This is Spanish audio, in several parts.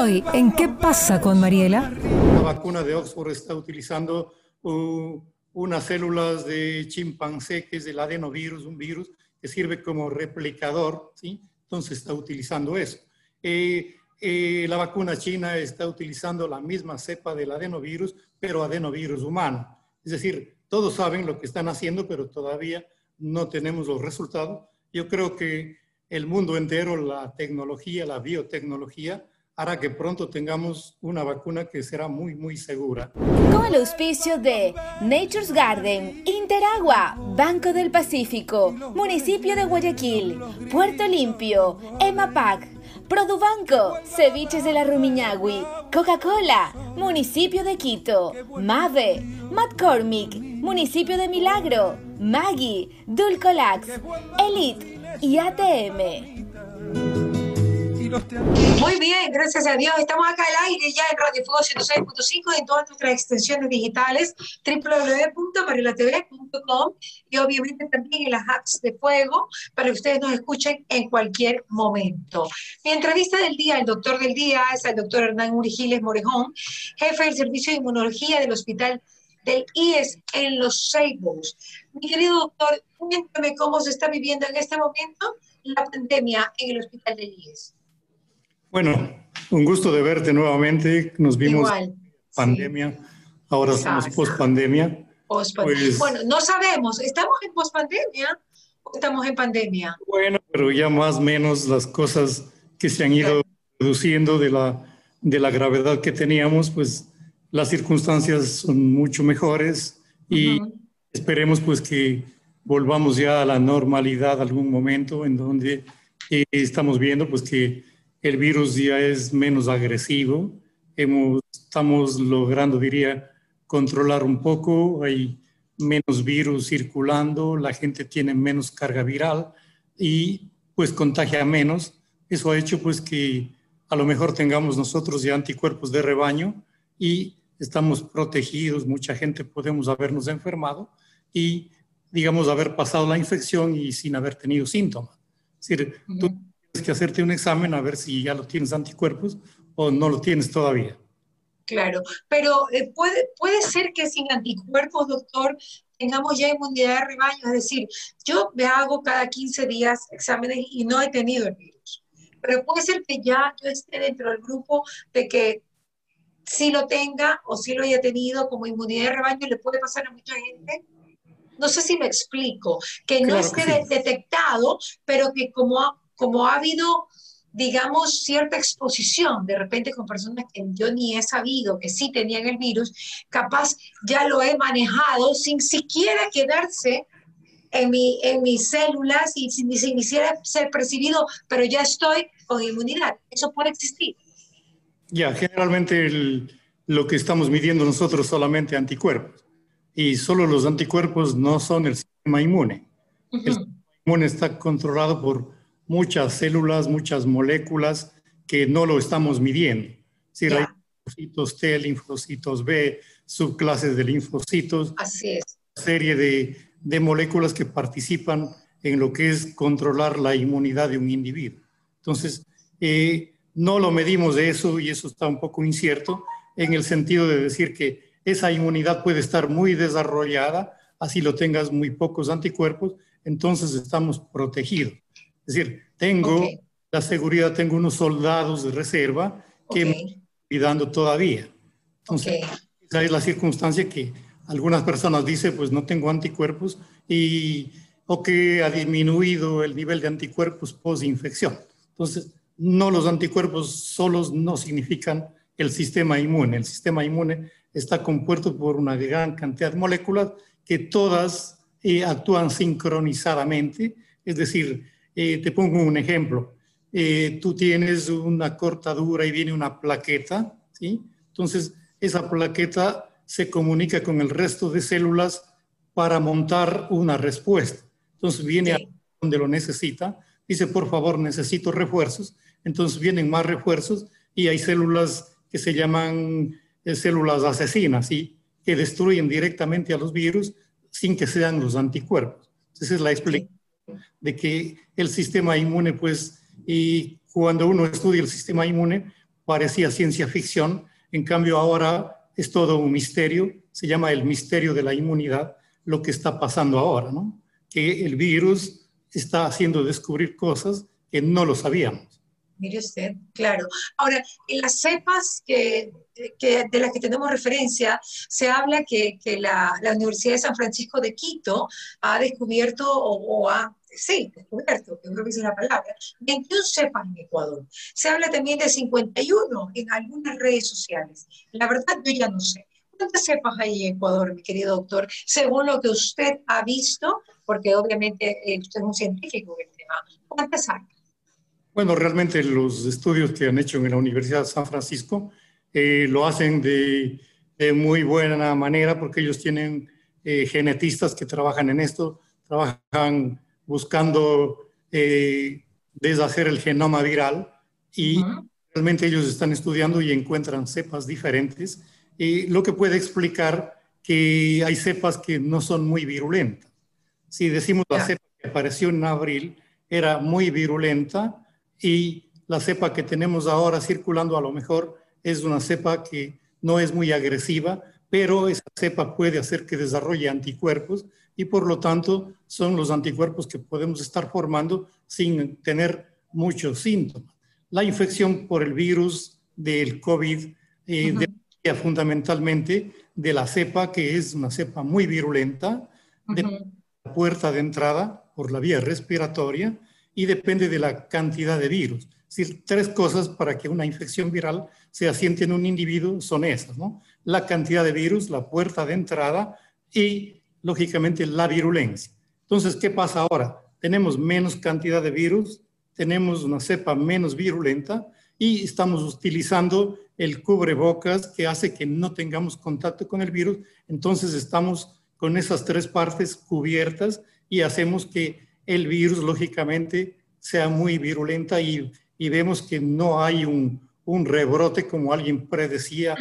Hoy, ¿en qué pasa con Mariela? La vacuna de Oxford está utilizando uh, unas células de chimpancé, que es el adenovirus, un virus que sirve como replicador, ¿sí? Entonces está utilizando eso. Eh, eh, la vacuna china está utilizando la misma cepa del adenovirus, pero adenovirus humano. Es decir, todos saben lo que están haciendo, pero todavía no tenemos los resultados. Yo creo que el mundo entero, la tecnología, la biotecnología, hará que pronto tengamos una vacuna que será muy, muy segura. Con el auspicio de Nature's Garden, Interagua, Banco del Pacífico, Municipio de Guayaquil, Puerto Limpio, EMAPAC, Produbanco, Ceviches de la Rumiñahui, Coca-Cola, Municipio de Quito, Mave, McCormick, Municipio de Milagro, Maggie, Dulcolax, Elite y ATM. Muy bien, gracias a Dios. Estamos acá al aire ya en Radio Fuego 106.5 en todas nuestras extensiones digitales, www.marilatv.com y obviamente también en las apps de Fuego para que ustedes nos escuchen en cualquier momento. Mi entrevista del día, el doctor del día, es el doctor Hernán Urigiles Morejón, jefe del Servicio de Inmunología del Hospital del IES en Los Seibos. Mi querido doctor, cuéntame cómo se está viviendo en este momento la pandemia en el Hospital del IES. Bueno, un gusto de verte nuevamente. Nos vimos en pandemia, ahora estamos post pandemia. Pues bueno, no sabemos, ¿estamos en post pandemia o estamos en pandemia? Bueno, pero ya más o menos las cosas que se han ido reduciendo de la, de la gravedad que teníamos, pues las circunstancias son mucho mejores y esperemos pues que volvamos ya a la normalidad algún momento en donde eh, estamos viendo pues que el virus ya es menos agresivo, Hemos, estamos logrando, diría, controlar un poco, hay menos virus circulando, la gente tiene menos carga viral y pues contagia menos. Eso ha hecho pues que a lo mejor tengamos nosotros ya anticuerpos de rebaño y estamos protegidos, mucha gente podemos habernos enfermado y digamos haber pasado la infección y sin haber tenido síntomas. Es decir, tú que hacerte un examen a ver si ya lo tienes anticuerpos o no lo tienes todavía. Claro, pero eh, puede, puede ser que sin anticuerpos, doctor, tengamos ya inmunidad de rebaño. Es decir, yo me hago cada 15 días exámenes y no he tenido el virus. Pero puede ser que ya yo esté dentro del grupo de que si lo tenga o si lo haya tenido como inmunidad de rebaño, le puede pasar a mucha gente. No sé si me explico, que no esté detectado, pero que como como ha habido, digamos, cierta exposición de repente con personas que yo ni he sabido que sí tenían el virus, capaz ya lo he manejado sin siquiera quedarse en, mi, en mis células y sin, ni siquiera ser percibido, pero ya estoy con inmunidad. Eso puede existir. Ya, generalmente lo que estamos midiendo nosotros solamente anticuerpos y solo los anticuerpos no son el sistema inmune. El sistema inmune está controlado por muchas células, muchas moléculas que no lo estamos midiendo. Si hay linfocitos T, linfocitos B, subclases de linfocitos. Así es. Una serie de, de moléculas que participan en lo que es controlar la inmunidad de un individuo. Entonces, eh, no lo medimos de eso y eso está un poco incierto en el sentido de decir que esa inmunidad puede estar muy desarrollada, así lo tengas muy pocos anticuerpos, entonces estamos protegidos. Es decir, tengo la seguridad, tengo unos soldados de reserva que me están cuidando todavía. Entonces, esa es la circunstancia que algunas personas dicen, pues no tengo anticuerpos y o que ha disminuido el nivel de anticuerpos post-infección. Entonces, no los anticuerpos solos no significan el sistema inmune. El sistema inmune está compuesto por una gran cantidad de moléculas que todas eh, actúan sincronizadamente, es decir, eh, te pongo un ejemplo. Eh, tú tienes una cortadura y viene una plaqueta, ¿sí? Entonces, esa plaqueta se comunica con el resto de células para montar una respuesta. Entonces, viene a donde lo necesita, dice, por favor, necesito refuerzos. Entonces, vienen más refuerzos y hay células que se llaman eh, células asesinas, ¿sí? Que destruyen directamente a los virus sin que sean los anticuerpos. Esa es la explicación de que el sistema inmune, pues, y cuando uno estudia el sistema inmune, parecía ciencia ficción, en cambio ahora es todo un misterio, se llama el misterio de la inmunidad, lo que está pasando ahora, ¿no? Que el virus está haciendo descubrir cosas que no lo sabíamos. Mire usted, claro. Ahora, en las cepas que, de las que tenemos referencia, se habla que, la, Universidad de San Francisco de Quito ha descubierto o, ha sí, descubierto, que creo que es la palabra, 21 cepas en Ecuador. Se habla también de 51 en algunas redes sociales. La verdad, yo ya no sé. ¿Cuántas cepas hay en Ecuador, mi querido doctor? Según lo que usted ha visto, porque obviamente eh, usted es un científico del tema. ¿Cuántas hay? Bueno, realmente los estudios que han hecho en la Universidad de San Francisco eh, lo hacen de, muy buena manera porque ellos tienen eh, genetistas que trabajan en esto, trabajan buscando eh, deshacer el genoma viral y realmente ellos están estudiando y encuentran cepas diferentes, lo que puede explicar que hay cepas que no son muy virulentas. Si decimos la cepa que apareció en abril era muy virulenta, y la cepa que tenemos ahora circulando a lo mejor es una cepa que no es muy agresiva, pero esa cepa puede hacer que desarrolle anticuerpos y por lo tanto son los anticuerpos que podemos estar formando sin tener muchos síntomas. La infección por el virus del COVID eh, fundamentalmente de la cepa, que es una cepa muy virulenta, de la puerta de entrada por la vía respiratoria, y depende de la cantidad de virus. Es decir, tres cosas para que una infección viral se asiente en un individuo son esas, ¿no? La cantidad de virus, la puerta de entrada y, lógicamente, la virulencia. Entonces, ¿qué pasa ahora? Tenemos menos cantidad de virus, tenemos una cepa menos virulenta y estamos utilizando el cubrebocas que hace que no tengamos contacto con el virus. Entonces, estamos con esas tres partes cubiertas y hacemos que el virus, lógicamente, sea muy virulenta y, vemos que no hay un, rebrote como alguien predecía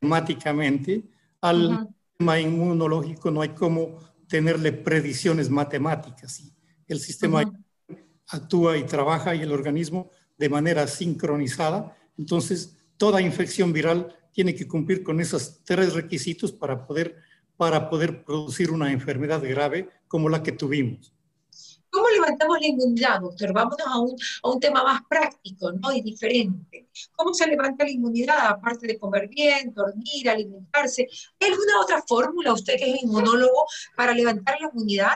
matemáticamente. Al sistema inmunológico no hay como tenerle predicciones matemáticas. El sistema actúa y trabaja y el organismo de manera sincronizada. Entonces, toda infección viral tiene que cumplir con esos tres requisitos para poder, para poder producir una enfermedad grave como la que tuvimos. ¿Cómo levantamos la inmunidad, doctor? Vámonos a un, a un tema más práctico, ¿no? Y diferente. ¿Cómo se levanta la inmunidad, aparte de comer bien, dormir, alimentarse? ¿Hay alguna otra fórmula, usted que es inmunólogo, para levantar la inmunidad?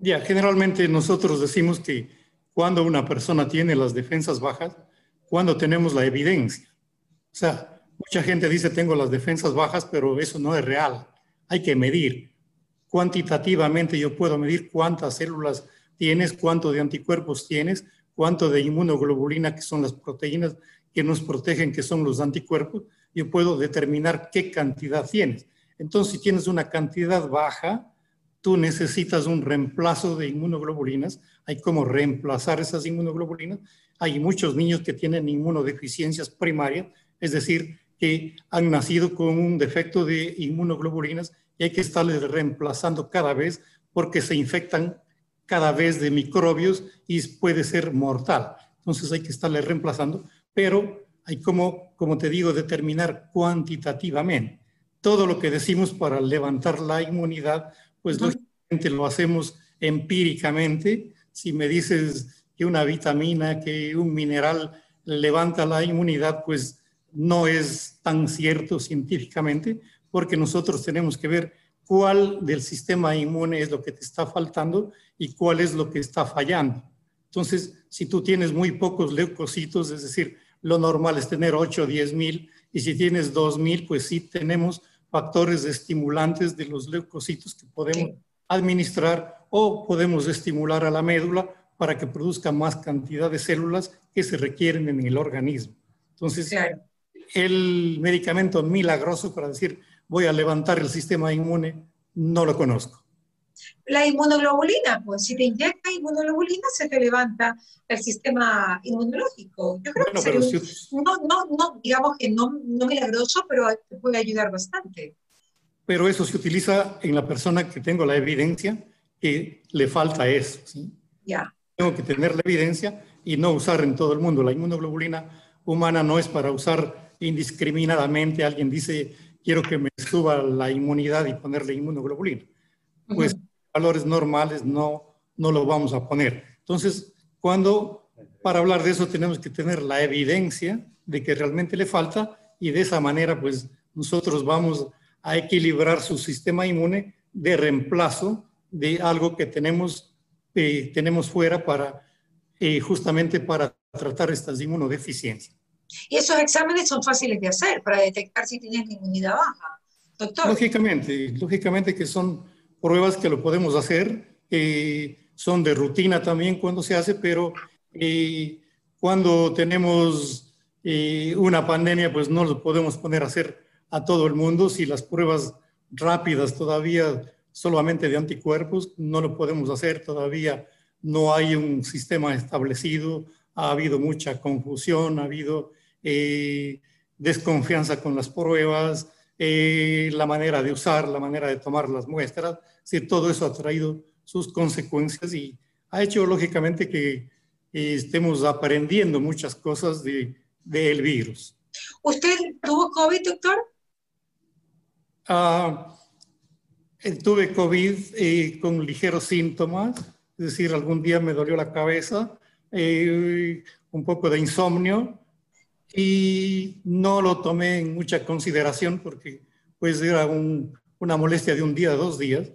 Ya, generalmente nosotros decimos que cuando una persona tiene las defensas bajas, cuando tenemos la evidencia. O sea, mucha gente dice tengo las defensas bajas, pero eso no es real. Hay que medir cuantitativamente yo puedo medir cuántas células tienes, cuánto de anticuerpos tienes, cuánto de inmunoglobulina, que son las proteínas que nos protegen, que son los anticuerpos, yo puedo determinar qué cantidad tienes. Entonces, si tienes una cantidad baja, tú necesitas un reemplazo de inmunoglobulinas. Hay cómo reemplazar esas inmunoglobulinas. Hay muchos niños que tienen inmunodeficiencias primarias, es decir, que han nacido con un defecto de inmunoglobulinas y hay que estarles reemplazando cada vez porque se infectan cada vez de microbios y puede ser mortal. Entonces hay que estarles reemplazando, pero hay como, como te digo, determinar cuantitativamente. Todo lo que decimos para levantar la inmunidad, pues lógicamente lo hacemos empíricamente. Si me dices que una vitamina, que un mineral levanta la inmunidad, pues no es tan cierto científicamente, porque nosotros tenemos que ver cuál del sistema inmune es lo que te está faltando y cuál es lo que está fallando. Entonces, si tú tienes muy pocos leucocitos, es decir, lo normal es tener 8 o 10 mil, y si tienes 2 mil, pues sí tenemos factores estimulantes de los leucocitos que podemos administrar o podemos estimular a la médula para que produzca más cantidad de células que se requieren en el organismo. Entonces, el medicamento milagroso para decir, voy a levantar el sistema inmune, no lo conozco. La inmunoglobulina, pues si te inyecta inmunoglobulina se te levanta el sistema inmunológico. Yo creo que no, no, no, digamos que no, no milagroso, pero te puede ayudar bastante. Pero eso se utiliza en la persona que tengo la evidencia que le falta eso. ¿sí? Ya. Tengo que tener la evidencia y no usar en todo el mundo. La inmunoglobulina humana no es para usar indiscriminadamente. Alguien dice, quiero que me suba la inmunidad y ponerle inmunoglobulina. Pues valores normales no, no lo vamos a poner. Entonces, cuando para hablar de eso tenemos que tener la evidencia de que realmente le falta y de esa manera, pues nosotros vamos a equilibrar su sistema inmune de reemplazo de algo que tenemos, eh, tenemos fuera para eh, justamente para tratar estas inmunodeficiencias. Y esos exámenes son fáciles de hacer para detectar si tienes inmunidad baja, doctor. Lógicamente, lógicamente que son pruebas que lo podemos hacer, eh, son de rutina también cuando se hace, pero eh, cuando tenemos eh, una pandemia, pues no lo podemos poner a hacer a todo el mundo. Si las pruebas rápidas todavía solamente de anticuerpos, no lo podemos hacer todavía. No hay un sistema establecido, ha habido mucha confusión, ha habido eh, desconfianza con las pruebas, la manera de usar, la manera de tomar las muestras. Sí, todo eso ha traído sus consecuencias y ha hecho lógicamente que estemos aprendiendo muchas cosas del de, virus. ¿Usted tuvo COVID, doctor? Ah, eh, tuve COVID eh, con ligeros síntomas, es decir, algún día me dolió la cabeza, eh, un poco de insomnio y no lo tomé en mucha consideración porque pues era una molestia de un día, dos días.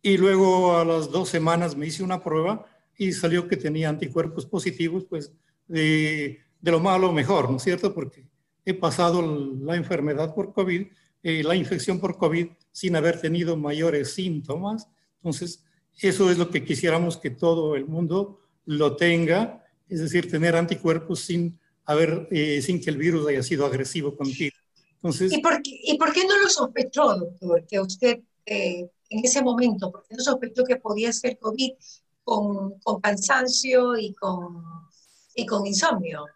Y luego a las dos semanas me hice una prueba y salió que tenía anticuerpos positivos, pues de, de lo malo mejor, ¿no es cierto? Porque he pasado la enfermedad por COVID, eh, la infección por COVID, sin haber tenido mayores síntomas. Entonces, eso es lo que quisiéramos que todo el mundo lo tenga, es decir, tener anticuerpos sin, haber, eh, sin que el virus haya sido agresivo contigo. Entonces, ¿Y, por qué, ¿Y por qué no lo sospechó, doctor, que usted eh, en ese momento, por qué no sospechó que podía ser COVID con, cansancio y con, y con insomnio.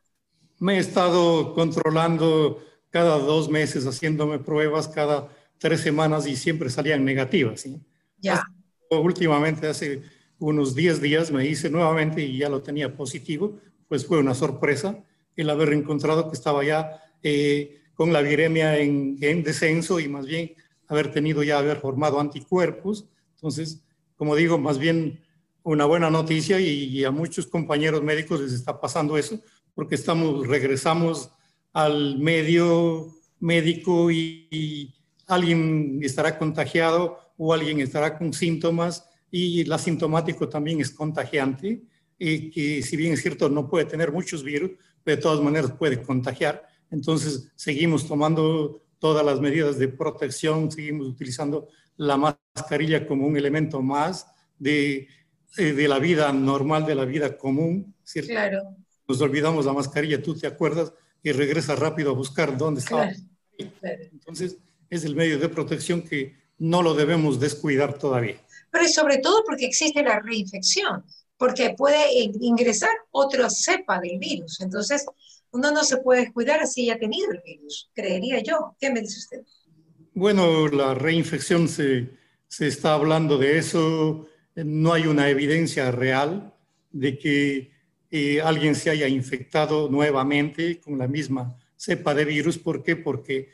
Me he estado controlando cada dos meses, haciéndome pruebas cada tres semanas y siempre salían negativas. ¿sí? Ya. últimamente, hace unos 10 días, me hice nuevamente y ya lo tenía positivo, pues fue una sorpresa el haber encontrado que estaba ya eh, con la viremia en, en, descenso y más bien haber tenido ya, haber formado anticuerpos. Entonces, como digo, más bien una buena noticia y, a muchos compañeros médicos les está pasando eso, porque estamos, regresamos al medio médico y, alguien estará contagiado o alguien estará con síntomas y el asintomático también es contagiante, y que si bien es cierto no puede tener muchos virus, pero de todas maneras puede contagiar. Entonces seguimos tomando todas las medidas de protección, seguimos utilizando la mascarilla como un elemento más de eh, de la vida normal, de la vida común, ¿cierto? Claro. Nos olvidamos la mascarilla, tú te acuerdas y regresas rápido a buscar dónde estaba. Entonces, es el medio de protección que no lo debemos descuidar todavía. Pero sobre todo porque existe la reinfección, porque puede ingresar otra cepa del virus. Entonces, uno no se puede descuidar así ya tenido el virus, creería yo. ¿Qué me dice usted? Bueno, la reinfección se, se está hablando de eso no hay una evidencia real de que eh, alguien se haya infectado nuevamente con la misma cepa de virus. ¿Por qué? Porque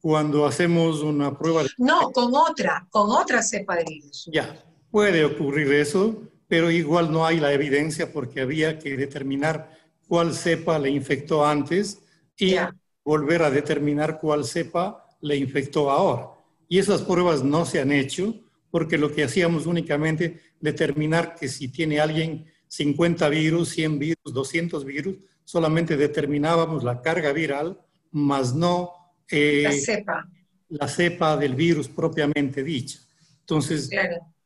cuando hacemos una prueba... No, con otra, con otra cepa de virus. Ya, puede ocurrir eso, pero igual no hay la evidencia porque había que determinar cuál cepa le infectó antes y volver a determinar cuál cepa le infectó ahora. Y esas pruebas no se han hecho porque lo que hacíamos únicamente determinar que si tiene alguien 50 virus, 100 virus, 200 virus, solamente determinábamos la carga viral, más no eh, la, cepa. la cepa del virus propiamente dicha. Entonces,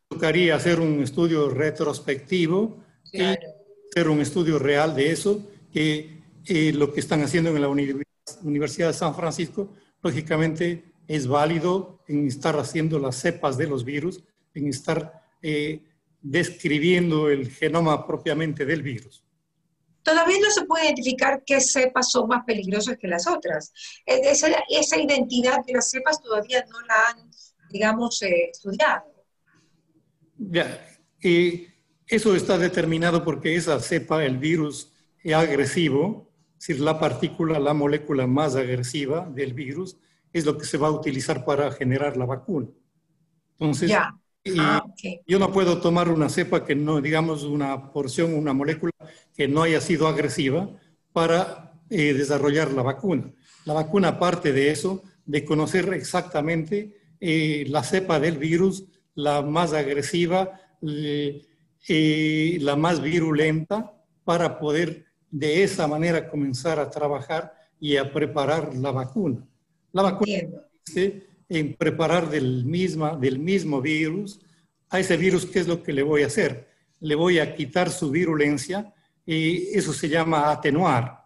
tocaría hacer un estudio retrospectivo y hacer un estudio real de eso, que eh, lo que están haciendo en la Universidad de San Francisco, lógicamente es válido en estar haciendo las cepas de los virus, en estar eh, describiendo el genoma propiamente del virus. Todavía no se puede identificar qué cepas son más peligrosas que las otras. Esa, esa identidad de las cepas todavía no la han, digamos, eh, estudiado. Ya, eso está determinado porque esa cepa, el virus agresivo, es decir, la partícula, la molécula más agresiva del virus, es lo que se va a utilizar para generar la vacuna. Entonces, ah, yo no puedo tomar una cepa que no, digamos, una porción, una molécula que no haya sido agresiva para eh, desarrollar la vacuna. La vacuna parte de eso, de conocer exactamente eh, la cepa del virus, la más agresiva, eh, la más virulenta, para poder de esa manera comenzar a trabajar y a preparar la vacuna. La vacuna consiste en preparar del, misma, del mismo virus. A ese virus, ¿qué es lo que le voy a hacer? Le voy a quitar su virulencia y eso se llama atenuar.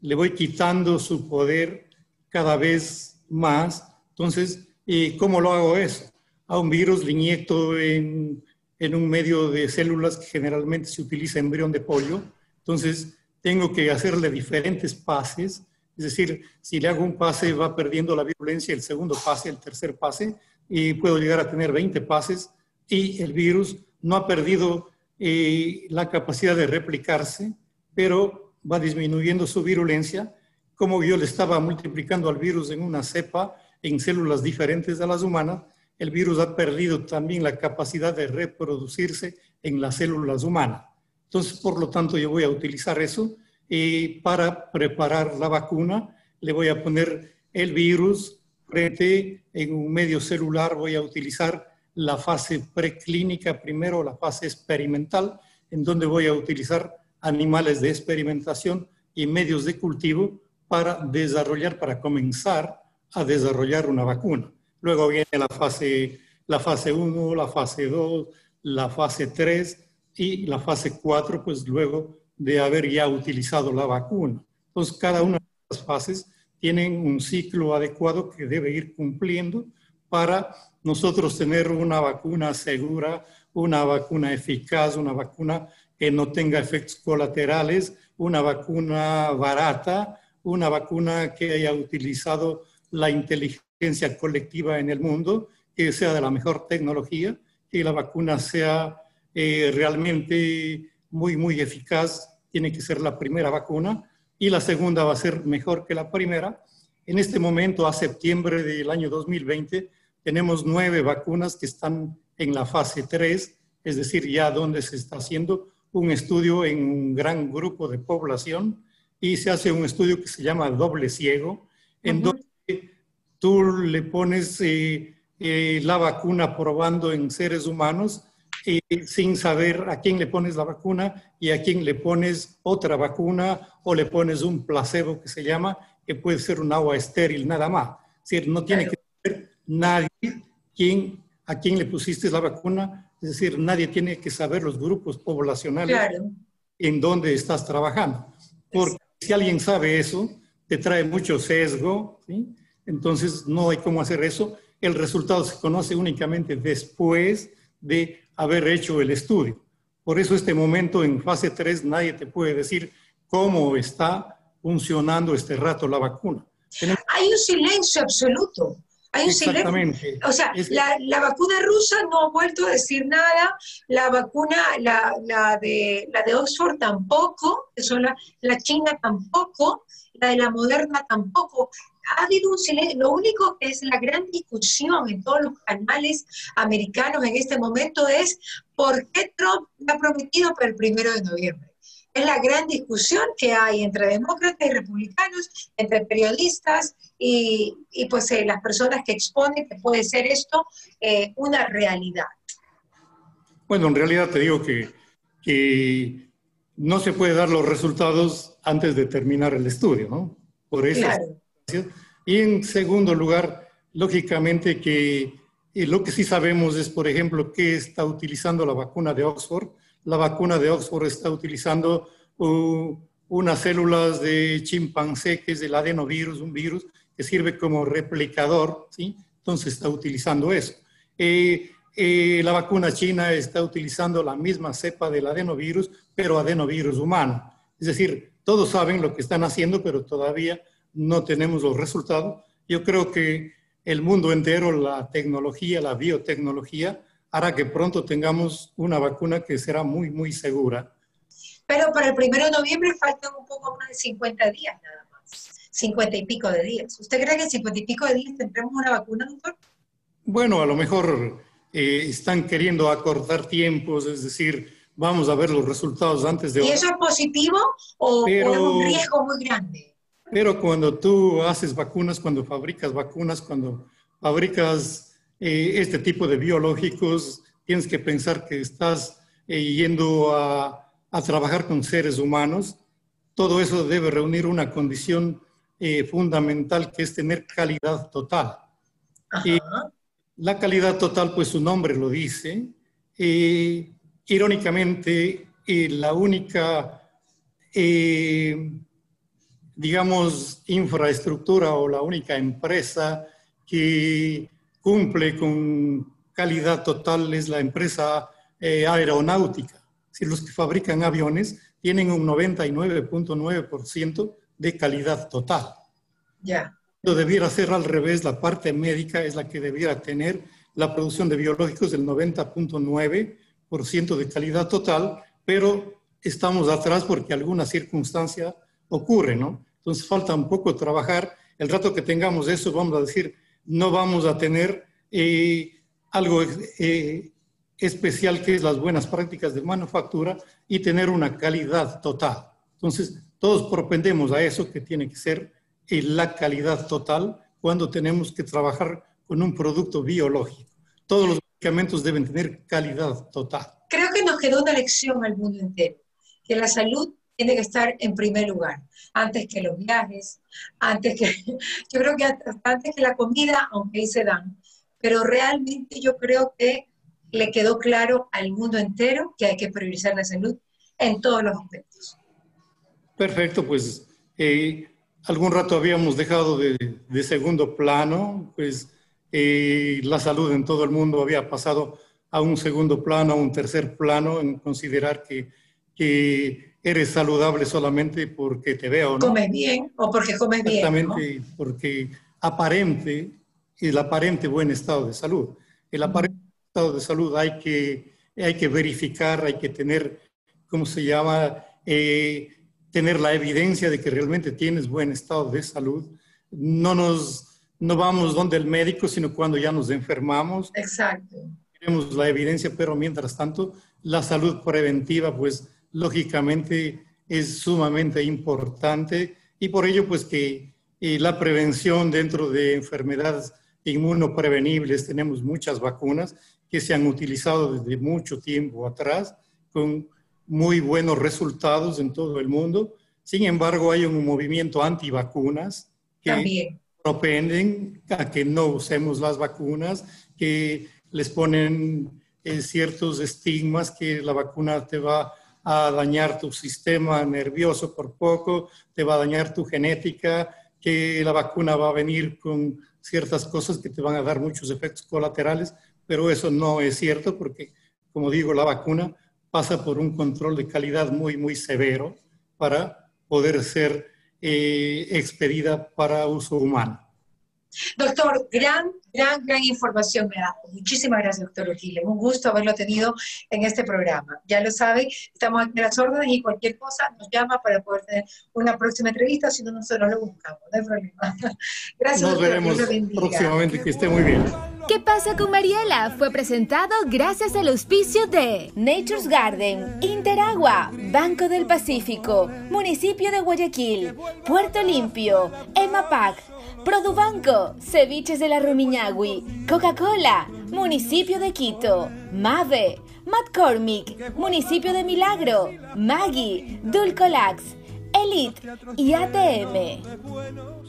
Le voy quitando su poder cada vez más. Entonces, ¿y cómo lo hago eso? A un virus le inyecto en, en un medio de células que generalmente se utiliza embrión de pollo. Entonces, tengo que hacerle diferentes pases, es decir, si le hago un pase va perdiendo la virulencia, el segundo pase, el tercer pase, y puedo llegar a tener 20 pases. Y el virus no ha perdido eh, la capacidad de replicarse, pero va disminuyendo su virulencia, como yo le estaba multiplicando al virus en una cepa, en células diferentes a las humanas, el virus ha perdido también la capacidad de reproducirse en las células humanas. Entonces, por lo tanto, yo voy a utilizar eso y para preparar la vacuna le voy a poner el virus frente en un medio celular, voy a utilizar la fase preclínica primero, la fase experimental, en donde voy a utilizar animales de experimentación y medios de cultivo para desarrollar, para comenzar a desarrollar una vacuna. Luego viene la fase, la fase 1, la fase 2, la fase 3, y la fase 4, pues luego de haber ya utilizado la vacuna. Entonces, cada una de las fases tienen un ciclo adecuado que debe ir cumpliendo para nosotros tener una vacuna segura, una vacuna eficaz, una vacuna que no tenga efectos colaterales, una vacuna barata, una vacuna que haya utilizado la inteligencia colectiva en el mundo, que sea de la mejor tecnología, que la vacuna sea eh, realmente muy, muy eficaz, tiene que ser la primera vacuna y la segunda va a ser mejor que la primera. En este momento, a septiembre del año 2020, tenemos nueve vacunas que están en la fase 3, es decir, ya donde se está haciendo un estudio en un gran grupo de población y se hace un estudio que se llama doble ciego, en donde tú le pones eh, eh, la vacuna probando en seres humanos sin saber a quién le pones la vacuna y a quién le pones otra vacuna o le pones un placebo que se llama, que puede ser un agua estéril nada más. Es decir, no tiene que saber nadie quién, a quién le pusiste la vacuna, es decir, nadie tiene que saber los grupos poblacionales en donde estás trabajando. Porque si alguien sabe eso, te trae mucho sesgo, entonces no hay cómo hacer eso. El resultado se conoce únicamente después de haber hecho el estudio. Por eso este momento en fase 3 nadie te puede decir cómo está funcionando este rato la vacuna. Hay un silencio absoluto. Hay un Silencio. O sea, la, la, vacuna rusa no ha vuelto a decir nada, la vacuna, la, la de, la de Oxford tampoco, eso la, la china tampoco, la de la moderna tampoco ha habido un silencio. Lo único que es la gran discusión en todos los canales americanos en este momento es por qué Trump ha prometido para el primero de noviembre. Es la gran discusión que hay entre demócratas y republicanos, entre periodistas y, pues eh, las personas que exponen que puede ser esto eh, una realidad. Bueno, en realidad te digo que, que, no se puede dar los resultados antes de terminar el estudio, ¿no? Por eso claro. Y en segundo lugar, lógicamente que eh, lo que sí sabemos es, por ejemplo, que está utilizando la vacuna de Oxford. La vacuna de Oxford está utilizando uh, unas células de chimpancé, que es el adenovirus, un virus que sirve como replicador, ¿sí? Entonces está utilizando eso. Eh, eh, la vacuna china está utilizando la misma cepa del adenovirus, pero adenovirus humano. Es decir, todos saben lo que están haciendo, pero todavía no tenemos los resultados. Yo creo que el mundo entero, la tecnología, la biotecnología, hará que pronto tengamos una vacuna que será muy, muy segura. Pero para el primero de noviembre faltan un poco más de 50 días nada más. 50 y pico de días. ¿Usted cree que en 50 y pico de días tendremos una vacuna, doctor? Bueno, a lo mejor eh, están queriendo acortar tiempos, es decir, vamos a ver los resultados antes de... ¿Y eso es positivo o, es un riesgo muy grande? Pero cuando tú haces vacunas, cuando fabricas vacunas, cuando fabricas eh, este tipo de biológicos, tienes que pensar que estás eh, yendo a, trabajar con seres humanos. Todo eso debe reunir una condición fundamental que es tener calidad total. Y la calidad total, pues su nombre lo dice. irónicamente, eh, la única, eh, digamos, infraestructura o la única empresa que cumple con calidad total es la empresa eh, aeronáutica. Si los que fabrican aviones tienen un 99.9% de calidad total. Ya debiera ser al revés, la parte médica es la que debiera tener la producción de biológicos del 90.9% de calidad total, pero estamos atrás porque alguna circunstancia ocurre, ¿no? Entonces falta un poco trabajar. El rato que tengamos eso, vamos a decir, no vamos a tener eh, algo eh, especial que es las buenas prácticas de manufactura y tener una calidad total. Entonces, todos propendemos a eso que tiene que ser y la calidad total cuando tenemos que trabajar con un producto biológico. Todos los medicamentos deben tener calidad total. Creo que nos quedó una lección al mundo entero, que la salud tiene que estar en primer lugar, antes que los viajes, antes que, yo creo que antes que la comida, aunque ahí se dan, pero realmente yo creo que le quedó claro al mundo entero que hay que priorizar la salud en todos los aspectos. Perfecto, pues eh, algún rato habíamos dejado de, segundo plano, pues eh, la salud en todo el mundo había pasado a un segundo plano, a un tercer plano, en considerar que, que eres saludable solamente porque te veo, ¿no? Comes bien o porque comes bien. Exactamente, porque aparente, el aparente buen estado de salud. El aparente estado de salud hay que, hay que verificar, hay que tener, ¿cómo se llama? Eh, tener la evidencia de que realmente tienes buen estado de salud. No nos no vamos donde el médico, sino cuando ya nos enfermamos. Exacto. Tenemos la evidencia, pero mientras tanto, la salud preventiva, pues lógicamente es sumamente importante y por ello, pues que la prevención dentro de enfermedades inmunoprevenibles, tenemos muchas vacunas que se han utilizado desde mucho tiempo atrás con muy buenos resultados en todo el mundo. Sin embargo, hay un movimiento antivacunas que propenden a que no usemos las vacunas, que les ponen eh, ciertos estigmas que la vacuna te va a dañar tu sistema nervioso por poco, te va a dañar tu genética, que la vacuna va a venir con ciertas cosas que te van a dar muchos efectos colaterales, pero eso no es cierto porque, como digo, la vacuna pasa por un control de calidad muy, muy severo para poder ser eh, expedida para uso humano. Doctor, gran, gran, gran información me da. Muchísimas gracias, doctor Urgile. Un gusto haberlo tenido en este programa. Ya lo sabe, estamos aquí a las órdenes y cualquier cosa nos llama para poder tener una próxima entrevista, si no, nosotros lo buscamos, no hay problema. Gracias, Nos veremos próximamente, que esté muy bien. ¿Qué pasa con Mariela? Fue presentado gracias al auspicio de Nature's Garden, Interagua, Banco del Pacífico, Municipio de Guayaquil, Puerto Limpio, EMAPAC, Produbanco, Ceviches de la Rumiñahui, Coca-Cola, Municipio de Quito, Mave, McCormick, Municipio de Milagro, Maggie, Dulcolax, Elite y ATM.